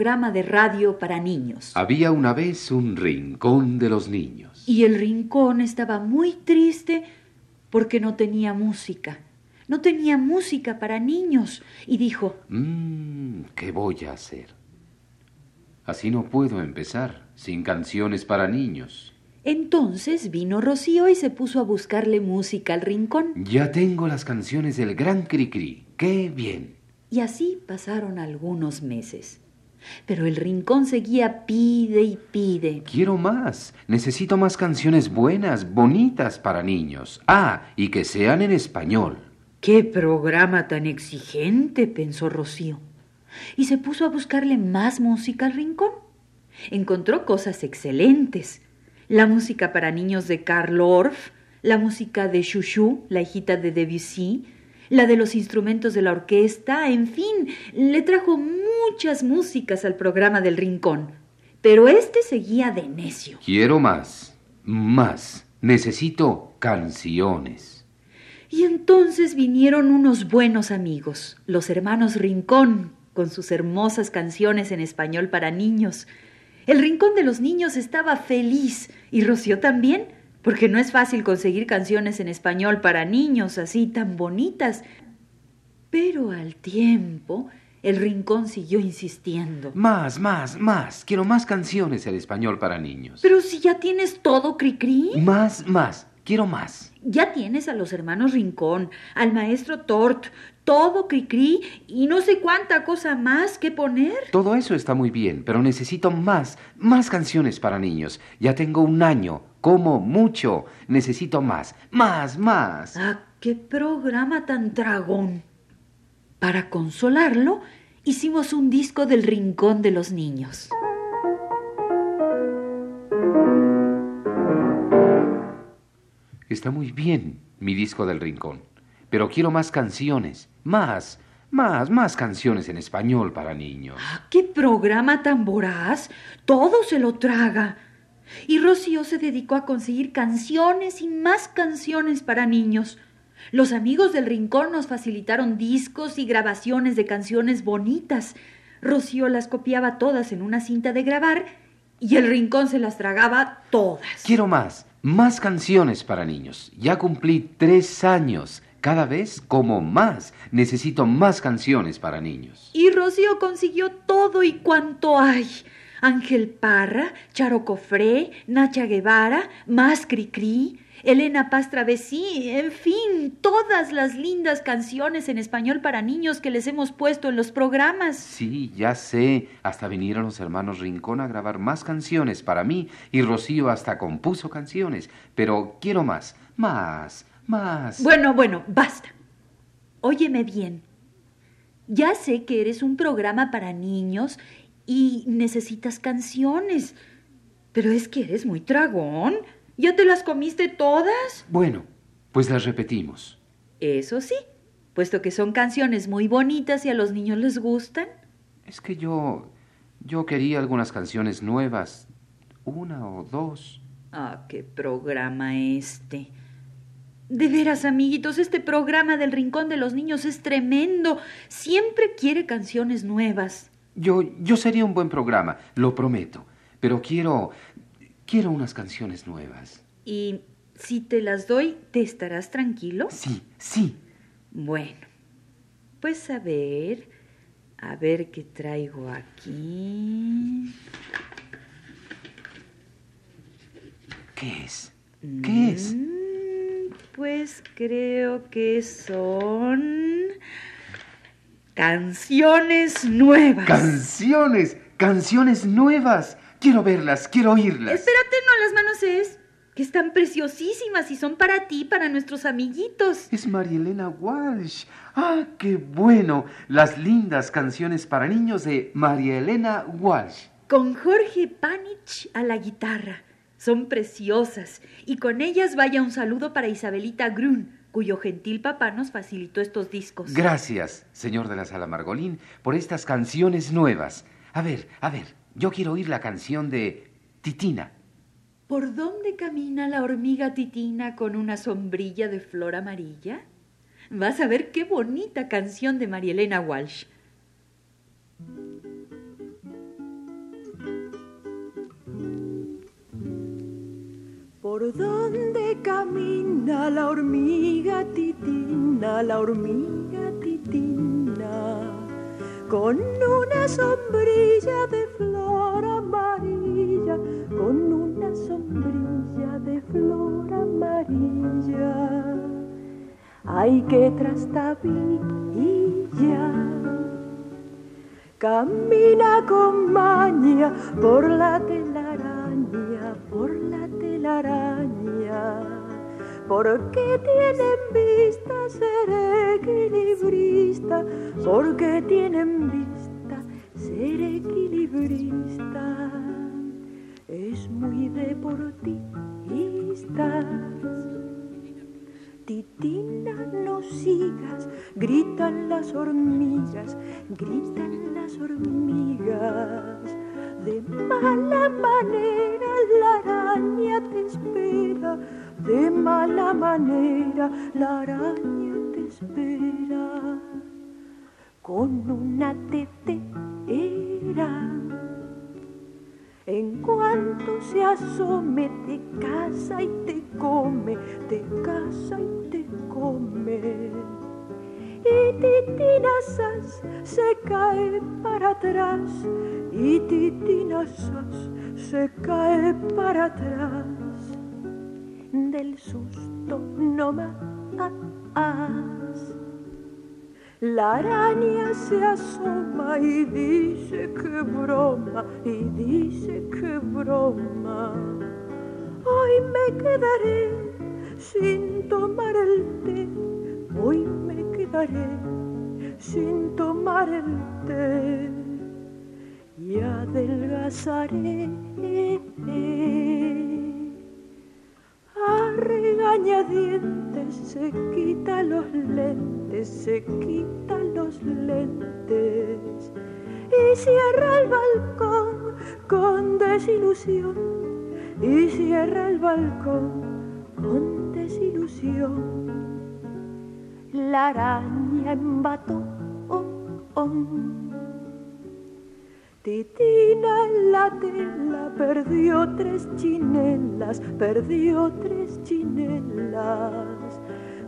Programa de radio para niños. Había una vez un rincón de los niños. Y el rincón estaba muy triste porque no tenía música. No tenía música para niños. Y dijo, Mmm, ¿qué voy a hacer? Así no puedo empezar, sin canciones para niños. entonces vino Rocío y se puso a buscarle música al rincón. Ya tengo las canciones del Gran Cricri. ¡Qué bien! Y así pasaron algunos meses. Pero el rincón seguía pide y pide. Quiero más. Necesito más canciones buenas, bonitas para niños. Ah, y que sean en español. ¡Qué programa tan exigente! pensó Rocío. Y se puso a buscarle más música al rincón. Encontró cosas excelentes. La música para niños de Karl Orff, la música de Chouchou, la hijita de Debussy, la de los instrumentos de la orquesta, en fin, le trajo muchas músicas al programa del rincón. Pero este seguía de necio. Quiero más. Más. Necesito canciones. Y entonces vinieron unos buenos amigos, los hermanos Rincón, con sus hermosas canciones en español para niños. El Rincón de los Niños estaba feliz y Rocío también, porque no es fácil conseguir canciones en español para niños así tan bonitas. Pero al tiempo, el Rincón siguió insistiendo. Más, más, más. Quiero más canciones en español para niños. Pero si ya tienes todo, Cricri. Más, más. Quiero más. Ya tienes a los hermanos Rincón, al maestro Tort, todo Cricri y no sé cuánta cosa más que poner. Todo eso está muy bien, pero necesito más, más canciones para niños. Ya tengo un año, como mucho. Necesito más, más, más. ¡Ah, qué programa tan dragón! Para consolarlo, hicimos un disco del Rincón de los Niños. Está muy bien mi disco del rincón, pero quiero más canciones, más, más, más canciones en español para niños. ¡Ah, qué programa tan voraz! Todo se lo traga. Y Rocío se dedicó a conseguir canciones y más canciones para niños. Los amigos del rincón nos facilitaron discos y grabaciones de canciones bonitas. Rocío las copiaba todas en una cinta de grabar y el rincón se las tragaba todas. Quiero más, más canciones para niños. Ya cumplí tres años. Cada vez como más. Necesito más canciones para niños. Y Rocío consiguió todo y cuanto hay. Ángel Parra, Charo Cofré, Nacha Guevara, Más Cricri, Elena Paz Travesí, en fin, todas las lindas canciones en español para niños que les hemos puesto en los programas. Sí, ya sé. Hasta vinieron los hermanos Rincón a grabar más canciones para mí y Rocío hasta compuso canciones. Pero quiero más, más, más. Bueno, bueno, basta. Óyeme bien. Ya sé que eres un programa para niños y necesitas canciones. Pero es que eres muy tragón. ¿Ya te las comiste todas? Bueno, pues las repetimos. Eso sí, puesto que son canciones muy bonitas y a los niños les gustan. Es que yo... yo quería algunas canciones nuevas. Una o dos. Ah, qué programa este. De veras, amiguitos, este programa del Rincón de los Niños es tremendo. Siempre quiere canciones nuevas. Yo, yo sería un buen programa, lo prometo. Pero quiero... quiero unas canciones nuevas. Y si te las doy, ¿te estarás tranquilo? Sí, sí. Bueno, pues a ver, a ver qué traigo aquí. ¿Qué es? ¿Qué es? Mm, Pues creo que son canciones nuevas. Canciones, canciones nuevas. Quiero verlas, quiero oírlas. Espérate, no las manosees. que están preciosísimas y son para ti, para nuestros amiguitos. Es Marielena Walsh. Ah, qué bueno. Las lindas canciones para niños de María Elena Walsh. Con Jorge Panich a la guitarra. Son preciosas. Y con ellas vaya un saludo para Isabelita Grun, cuyo gentil papá nos facilitó estos discos. Gracias, señor de la Sala Margolín, por estas canciones nuevas. A ver, a ver, yo quiero oír la canción de Titina. ¿Por dónde camina la hormiga Titina con una sombrilla de flor amarilla? Vas a ver qué bonita canción de Marielena Walsh. ¿Por dónde camina la hormiga titina, la hormiga titina? Con una sombrilla de flor amarilla, con una sombrilla de flor amarilla. Ay, qué trastabilla. Camina con maña por la telaraña, por la Porque tienen vista ser equilibrista, porque tienen vista ser equilibrista. Es muy deportista. Titina, no sigas, gritan las hormigas, gritan las hormigas. De mala manera la araña te espera, de mala manera la araña te espera. Con una tetera. En cuanto se asome, te casa y te come, te casa y te come. Y titinasas se cae para atrás, y titinasas se cae para atrás. Del susto no más. La araña se asoma y dice que broma, y dice que broma. Hoy me quedaré sin tomar el té, hoy me quedaré sin tomar el té y adelgazaré. A regañadientes se quita los lentes, se quita los lentes y cierra el balcón con desilusión y cierra el balcón con desilusión. La araña embató. Titina en la tela perdió tres chinelas, perdió tres chinelas.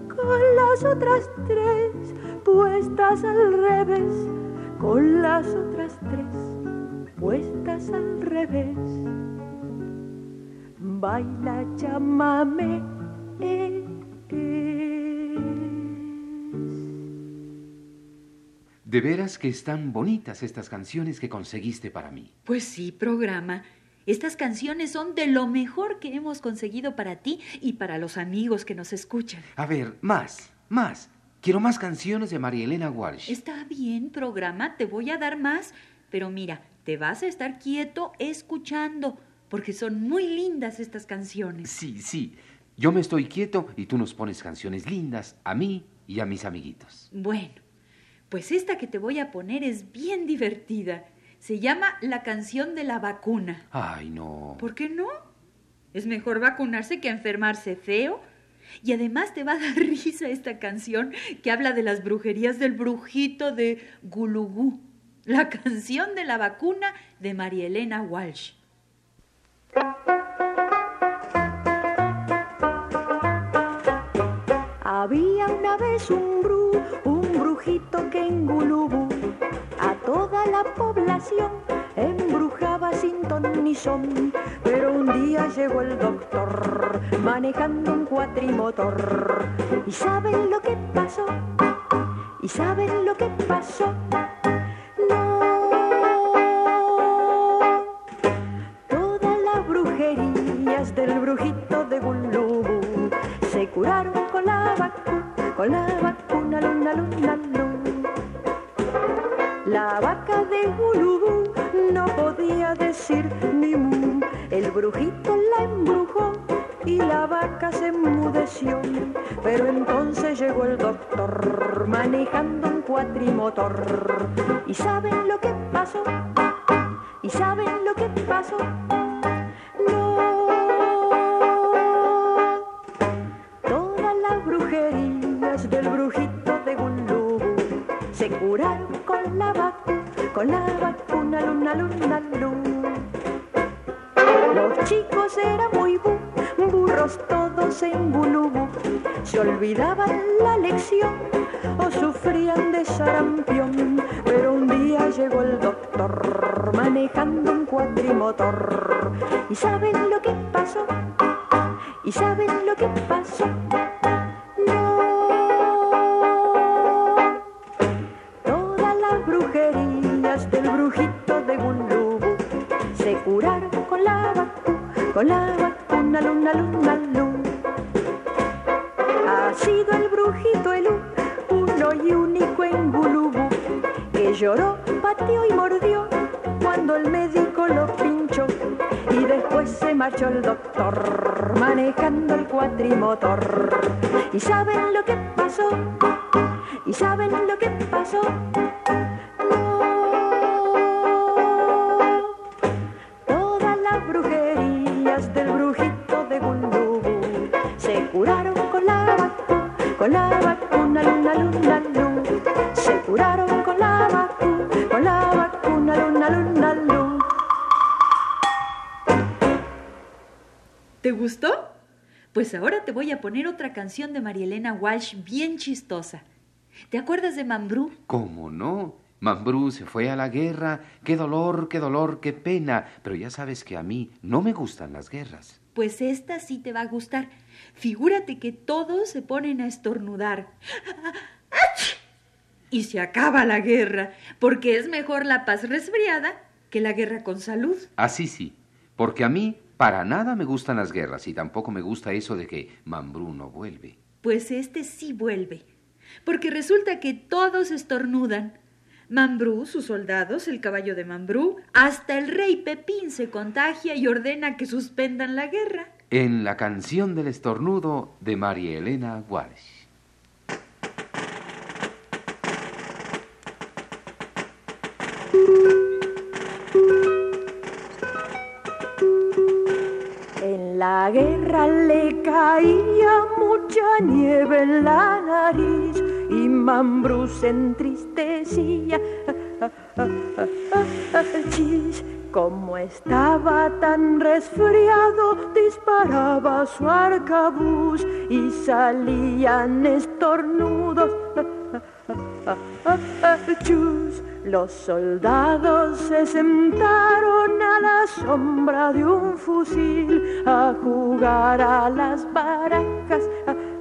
Con las otras tres puestas al revés, con las otras tres puestas al revés. Baila, llámame. Eh, De veras que están bonitas estas canciones que conseguiste para mí. Pues sí, programa. Estas canciones son de lo mejor que hemos conseguido para ti y para los amigos que nos escuchan. A ver, más, más. Quiero más canciones de María Elena Walsh. Está bien, programa, te voy a dar más, pero mira, te vas a estar quieto escuchando, porque son muy lindas estas canciones. Sí, sí. Yo me estoy quieto y tú nos pones canciones lindas a mí y a mis amiguitos. Bueno, pues esta que te voy a poner es bien divertida. Se llama La canción de la vacuna. Ay, no. ¿Por qué no? Es mejor vacunarse que enfermarse feo. Y además te va a dar risa esta canción que habla de las brujerías del brujito de Gulugú. La canción de la vacuna de María Elena Walsh. Había una vez un bru, embrujaba sin ton ni son. Pero un día llegó el doctor manejando un cuatrimotor. ¿Y saben lo que pasó? ¿Y saben lo que pasó? Pasó? No. Todas las brujerías del brujito de Gulú se curaron con la vacuna, con la vacuna, luna, luna, luna. Los chicos eran muy bu burros todos en Gulubú, se olvidaban la lección o sufrían de sarampión. Pero un día llegó el doctor manejando un cuatrimotor. ¿Y saben lo que pasó? ¿Y saben lo que pasó? No. Todas las brujerías del brujito de Gulubú se curaron con la vacuna, con la vacuna, luna, luna, luna. Ha sido el brujito el uno y único en Gulubú que lloró, pateó y mordió cuando el médico lo pinchó y después se marchó el doctor manejando el cuatrimotor. ¿Y saben lo que pasó? ¿Y saben lo que pasó? No. Todas las brujerías del brujito de Gulubú se curaron con la con la gustó? Pues ahora te voy a poner otra canción de Marielena Walsh bien chistosa. ¿Te acuerdas de Mambrú? ¿Cómo no? Mambrú se fue a la guerra. Qué dolor, qué dolor, qué pena. Pero ya sabes que a mí no me gustan las guerras. Pues esta sí te va a gustar. Figúrate que todos se ponen a estornudar. ¡Ach! Y se acaba la guerra, porque es mejor la paz resfriada que la guerra con salud. Así sí, porque a mí para nada me gustan las guerras y tampoco me gusta eso de que Mambrú no vuelve. Pues este sí vuelve, porque resulta que todos estornudan. Mambrú, sus soldados, el caballo de Mambrú, hasta el rey Pepín se contagia y ordena que suspendan la guerra. En la canción del estornudo de María Elena Walsh. La guerra le caía mucha nieve en la nariz y Mambrú se entristecía. Como estaba tan resfriado, disparaba su arcabuz y salían estornudos. Chus, los soldados se sentaron a la sombra de un fusil a jugar a las barajas.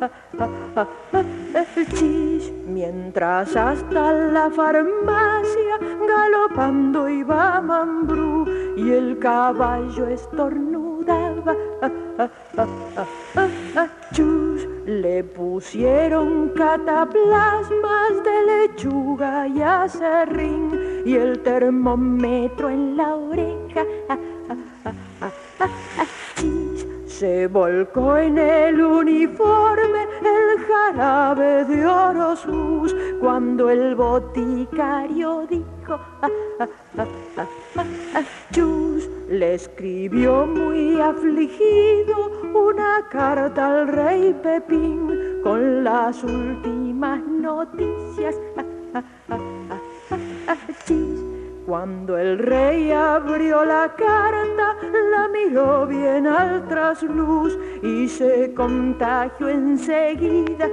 Chis, mientras hasta la farmacia galopando iba Mambrú y el caballo estornudaba. Chus, le pusieron cataplasmas de lechuga y acerrín y el termómetro en la oreja. Se volcó en el uniforme el jarabe de Orosus cuando el boticario dijo le escribió muy afligido una carta al rey Pepín con las últimas noticias. Cuando el rey abrió la carta, la miró bien al trasluz y se contagió enseguida.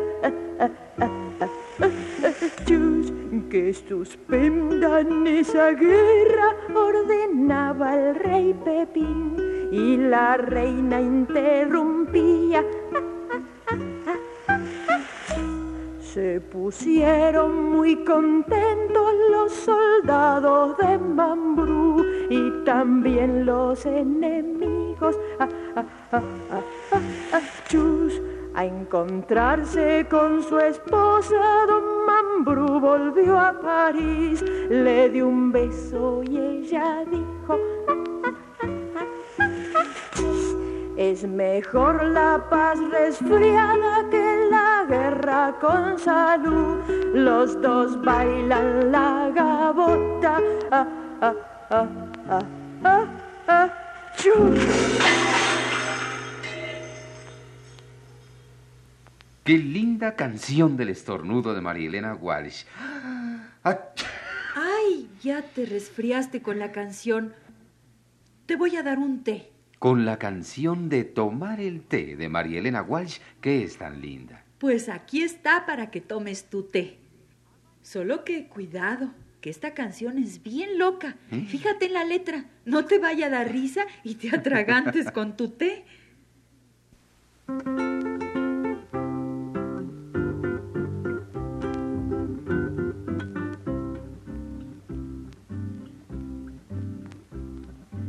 Que suspendan esa guerra, ordenaba el rey Pepín y la reina interrumpía. Se pusieron muy contentos los soldados de Mambrú y también los enemigos. Chus, A encontrarse con su esposa, don Mambrú volvió a París, le dio un beso y ella dijo, es mejor la paz resfriada que la guerra con salud. Los dos bailan la gabota. Ah, ah, ah, Qué linda canción del estornudo de María Elena Walsh. Ay, ya te resfriaste con la canción. Te voy a dar un té. Con la canción de Tomar el té de María Elena Walsh, que es tan linda. Pues aquí está para que tomes tu té. Solo que cuidado, que esta canción es bien loca. ¿Eh? Fíjate en la letra. No te vaya a dar risa y te atragantes con tu té.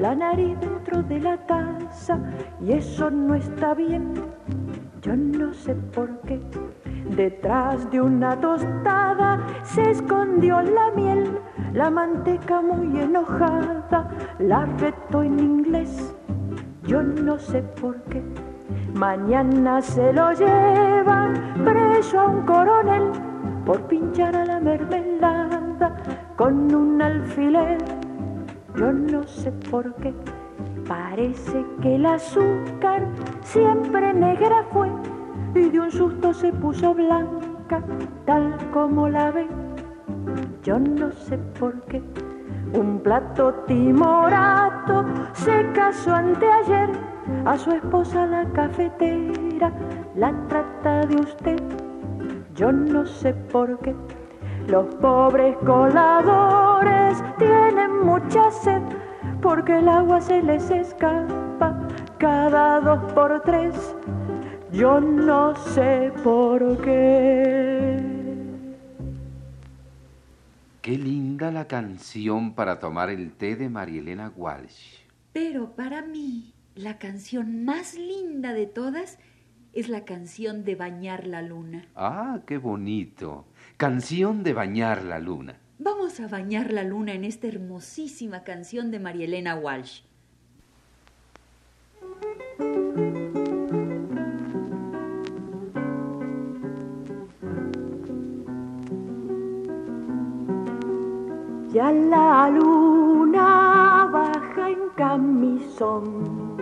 la nariz dentro de la taza y eso no está bien. Yo no sé por qué. Detrás de una tostada se escondió la miel, la manteca muy enojada la retó en inglés. Yo no sé por qué. Mañana se lo llevan preso a un coronel por pinchar a la mermelada con un alfiler. Yo no sé por qué. Parece que el azúcar siempre negra fue y de un susto se puso blanca, tal como la ve. Yo no sé por qué. Un plato timorato se casó anteayer a su esposa la cafetera, la trata de usted. Yo no sé por qué. Los pobres coladores tienen mucha sed porque el agua se les escapa cada dos por tres. Yo no sé por qué. Qué linda la canción para tomar el té de María Elena Walsh. Pero para mí, la canción más linda de todas es la canción de Bañar la Luna. Ah, qué bonito. Canción de bañar la luna. Vamos a bañar la luna en esta hermosísima canción de María Elena Walsh. Ya la luna baja en camisón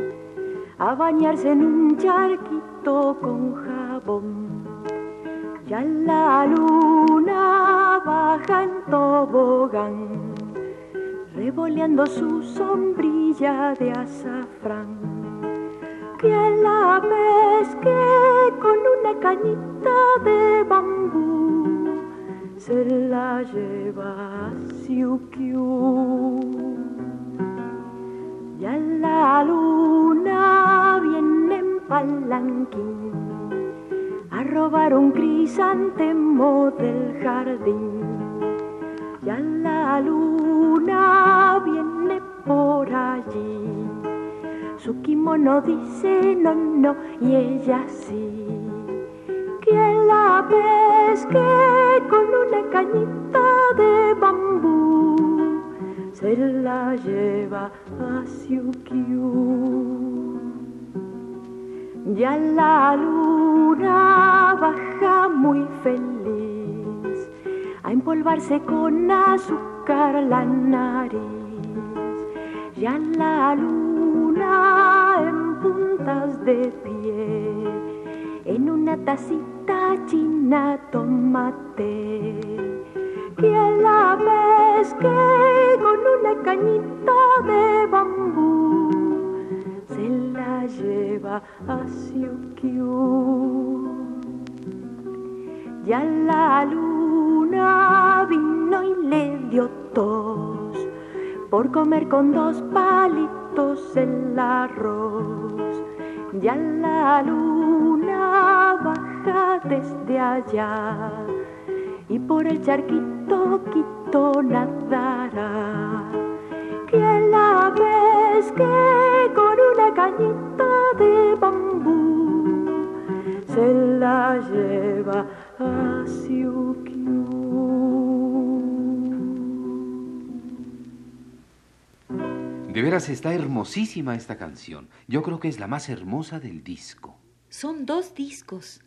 a bañarse en un charquito con jabón. Ya la luna baja en tobogán, revoleando su sombrilla de azafrán. Que la pesque con una cañita de bambú, se la lleva a Siukiu. Ya la luna palanquín a robar un crisantemo del jardín. Ya la luna viene por allí. Su kimono dice no, no, y ella sí. Que la pesque con una cañita de bambú, se la lleva a Siukiu. Ya la luna baja muy feliz a empolvarse con azúcar la nariz. Ya la luna en puntas de pie, en una tacita china tomate. Que la pesque con una cañita de bambú se la lleva a Siukiu. Ya la luna vino y le dio tos por comer con dos palitos el arroz. Ya la luna baja desde allá y por el charquito quito nadará. Que la ves que con una cañita de bambú se la lleva a Siukiu. De veras está hermosísima esta canción. Yo creo que es la más hermosa del disco. Son dos discos.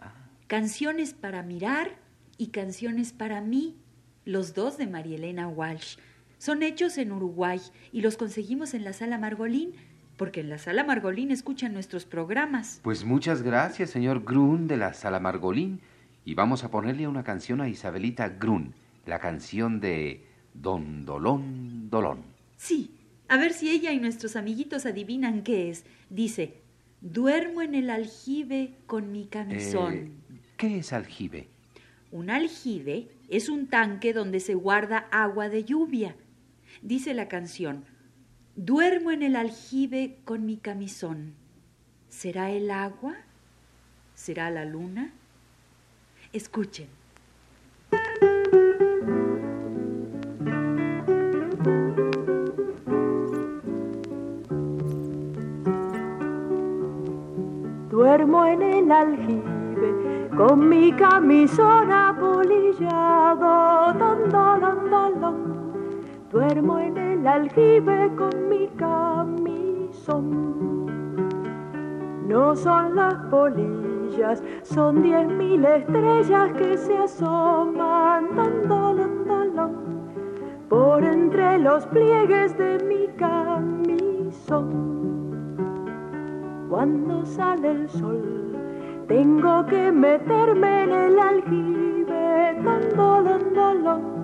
Canciones para mirar y Canciones para mí, los dos de María Elena Walsh. Son hechos en Uruguay y los conseguimos en la sala Margolín, porque en la sala Margolín escuchan nuestros programas. Pues muchas gracias, señor Grun de la sala Margolín. Y vamos a ponerle una canción a Isabelita Grun, la canción de Don Dolón Dolón. Sí, a ver si ella y nuestros amiguitos adivinan qué es. Dice, duermo en el aljibe con mi camisón. Eh, ¿Qué es aljibe? Un aljibe es un tanque donde se guarda agua de lluvia. Dice la canción, duermo en el aljibe con mi camisón. ¿Será el agua? ¿Será la luna? Escuchen. Duermo en el aljibe con mi camisón apolillado, duermo en el aljibe con mi camisón. No son las polillas, son diez mil estrellas que se asoman, por entre los pliegues de mi camisón. Cuando sale el sol, tengo que meterme en el aljibe, don,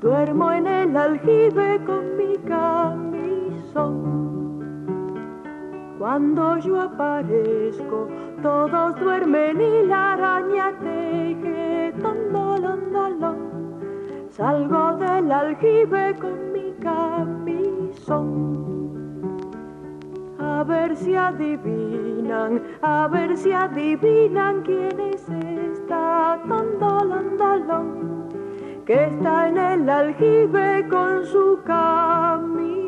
Duermo en el aljibe con mi camisón. Cuando yo aparezco, todos duermen y la araña teje, don, Salgo del aljibe con mi camisón a ver si adivinan, a ver si adivinan quién es esta que está en el aljibe con su camisón.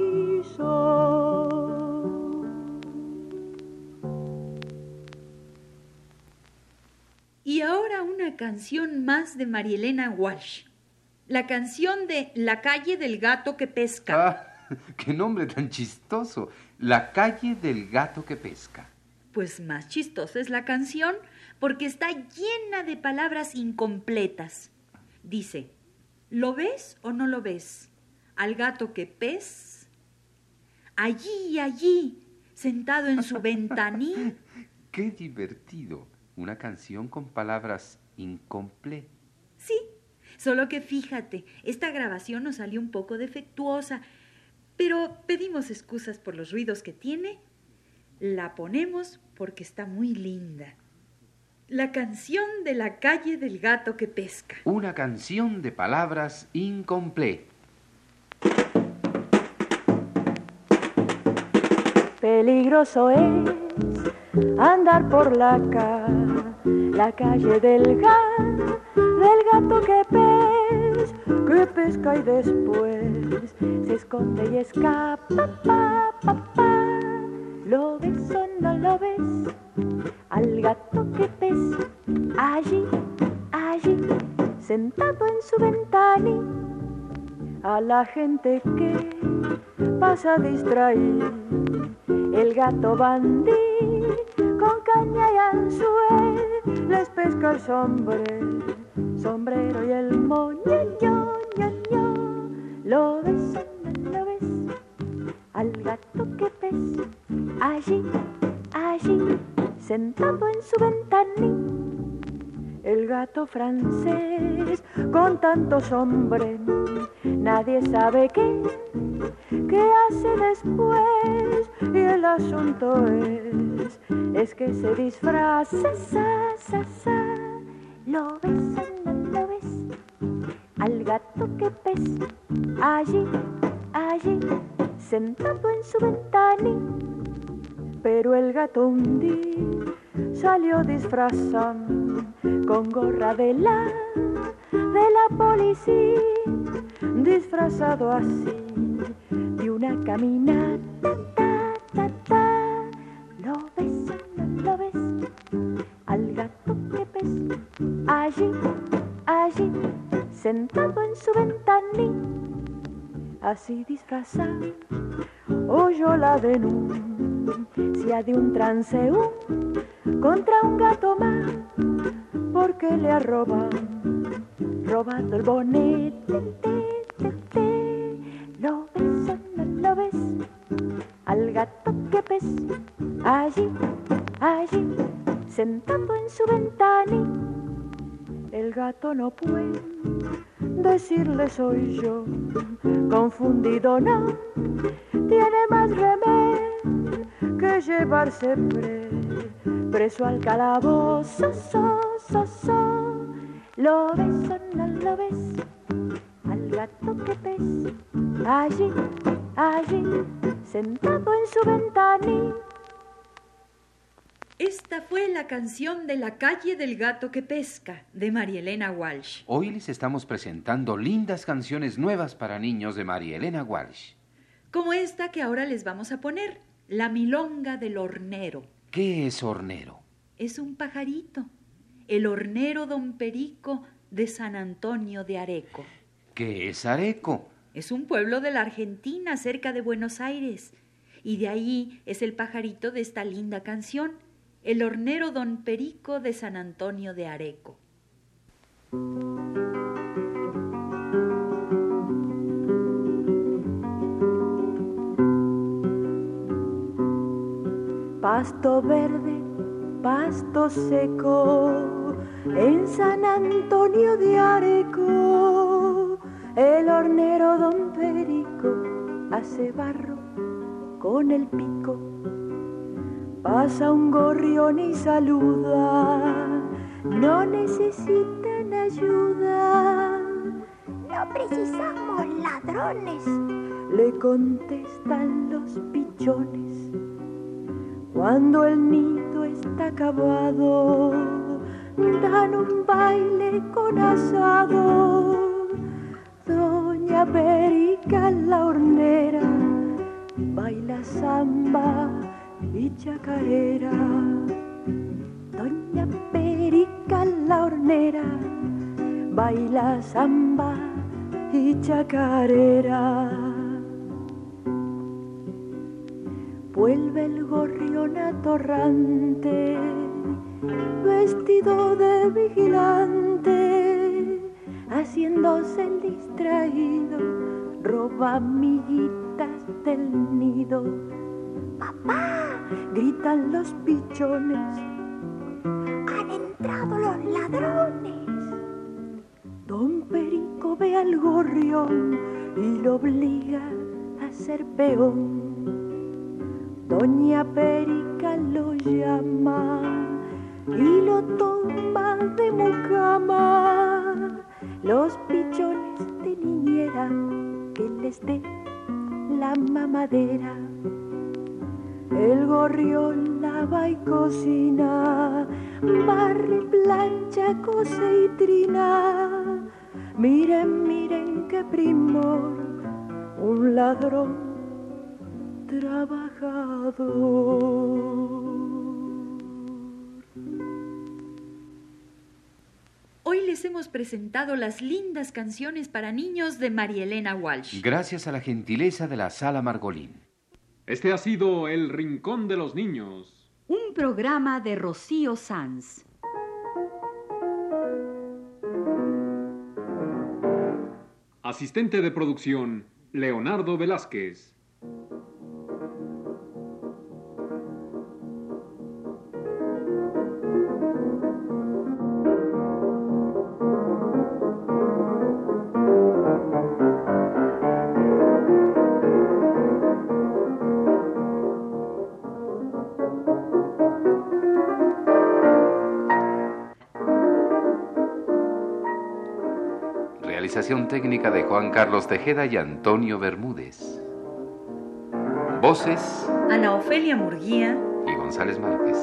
Y ahora una canción más de Marielena Walsh. La canción de La calle del gato que pesca. Ah, ¡Qué nombre tan chistoso! La calle del gato que pesca. Pues más chistosa es la canción porque está llena de palabras incompletas. Dice, ¿lo ves o no lo ves? Al gato que pes. Allí, allí, sentado en su ventanín. ¡Qué divertido! Una canción con palabras incompletas. Sí, solo que fíjate, esta grabación nos salió un poco defectuosa pero pedimos excusas por los ruidos que tiene. La ponemos porque está muy linda. La canción de la calle del gato que pesca. Una canción de palabras incompleta. Peligroso es andar por la, la calle del, gato, del gato que pesca, que pesca y después se esconde y escapa. Pa, pa, pa. ¿Lo ves o no lo ves? Al gato que pesca allí, allí, sentado en su ventana a la gente que pasa distraído el gato bandí con caña y anzuel les pesca el sombrero, sombrero y el moño, ño, ño, Lo ves, lo ves, al gato que pesa allí, allí, sentado en su ventanilla el gato francés con tantos hombres, nadie sabe qué, qué hace después. Y el asunto es, es que se disfraza, sa, sa, sa, lo besan gato que pes, allí, allí, sentado en su ventanilla. Pero el gato un día salió disfrazado con gorra de la, de la policía, disfrazado así de una caminata, ta, ta, ta. Lo ves, lo ves, al gato que ves, allí, allí, sentado en su ventanilla, así disfrazado, oyó la denuncia de un transeúnte contra un gato más porque le ha robado, robado el bonete. Lo ves no lo ves al gato que ves allí, allí, sentado en su ventana. El gato no puede decirle soy yo, confundido no, tiene más remedio que llevarse preso al calabozo, so, so, so. Lo ves o no lo ves, al gato que ves, allí, allí, sentado en su ventana. Esta fue la canción de la calle del gato que pesca, de María Elena Walsh. Hoy les estamos presentando lindas canciones nuevas para niños de María Elena Walsh. Como esta que ahora les vamos a poner, La Milonga del Hornero. ¿Qué es hornero? Es un pajarito, el hornero don Perico de San Antonio de Areco. ¿Qué es Areco? Es un pueblo de la Argentina, cerca de Buenos Aires. Y de ahí es el pajarito de esta linda canción, el hornero don Perico de San Antonio de Areco. Pasto verde, pasto seco, en San Antonio de Areco, el hornero don Perico hace barro con el pico. Pasa un gorrión y saluda, no necesitan ayuda. No precisamos ladrones, le contestan los pichones cuando el nido está acabado, dan un baile con asado. Doña Perica la hornera baila samba y chacarera. Doña Perica la hornera baila samba y chacarera. Vuelve el gorrión atorrante, vestido de vigilante, haciéndose el distraído, roba amiguitas del nido. ¡Papá! gritan los pichones. ¡Han entrado los ladrones! Don Perico ve al gorrión y lo obliga a ser peón. Doña Perica lo llama y lo toma de mucama. Los pichones de niñera que les dé la mamadera. El gorrión lava y cocina, barre, plancha, cose y trina. Miren, miren qué primor, un ladrón trabajador. Hoy les hemos presentado las lindas canciones para niños de María Elena Walsh. Gracias a la gentileza de la Sala Margolín. Este ha sido El Rincón de los Niños. Un programa de Rocío Sanz. Asistente de producción, Leonardo Velázquez. De Juan Carlos Tejeda y Antonio Bermúdez. Voces Ana Ofelia Murguía y González Márquez.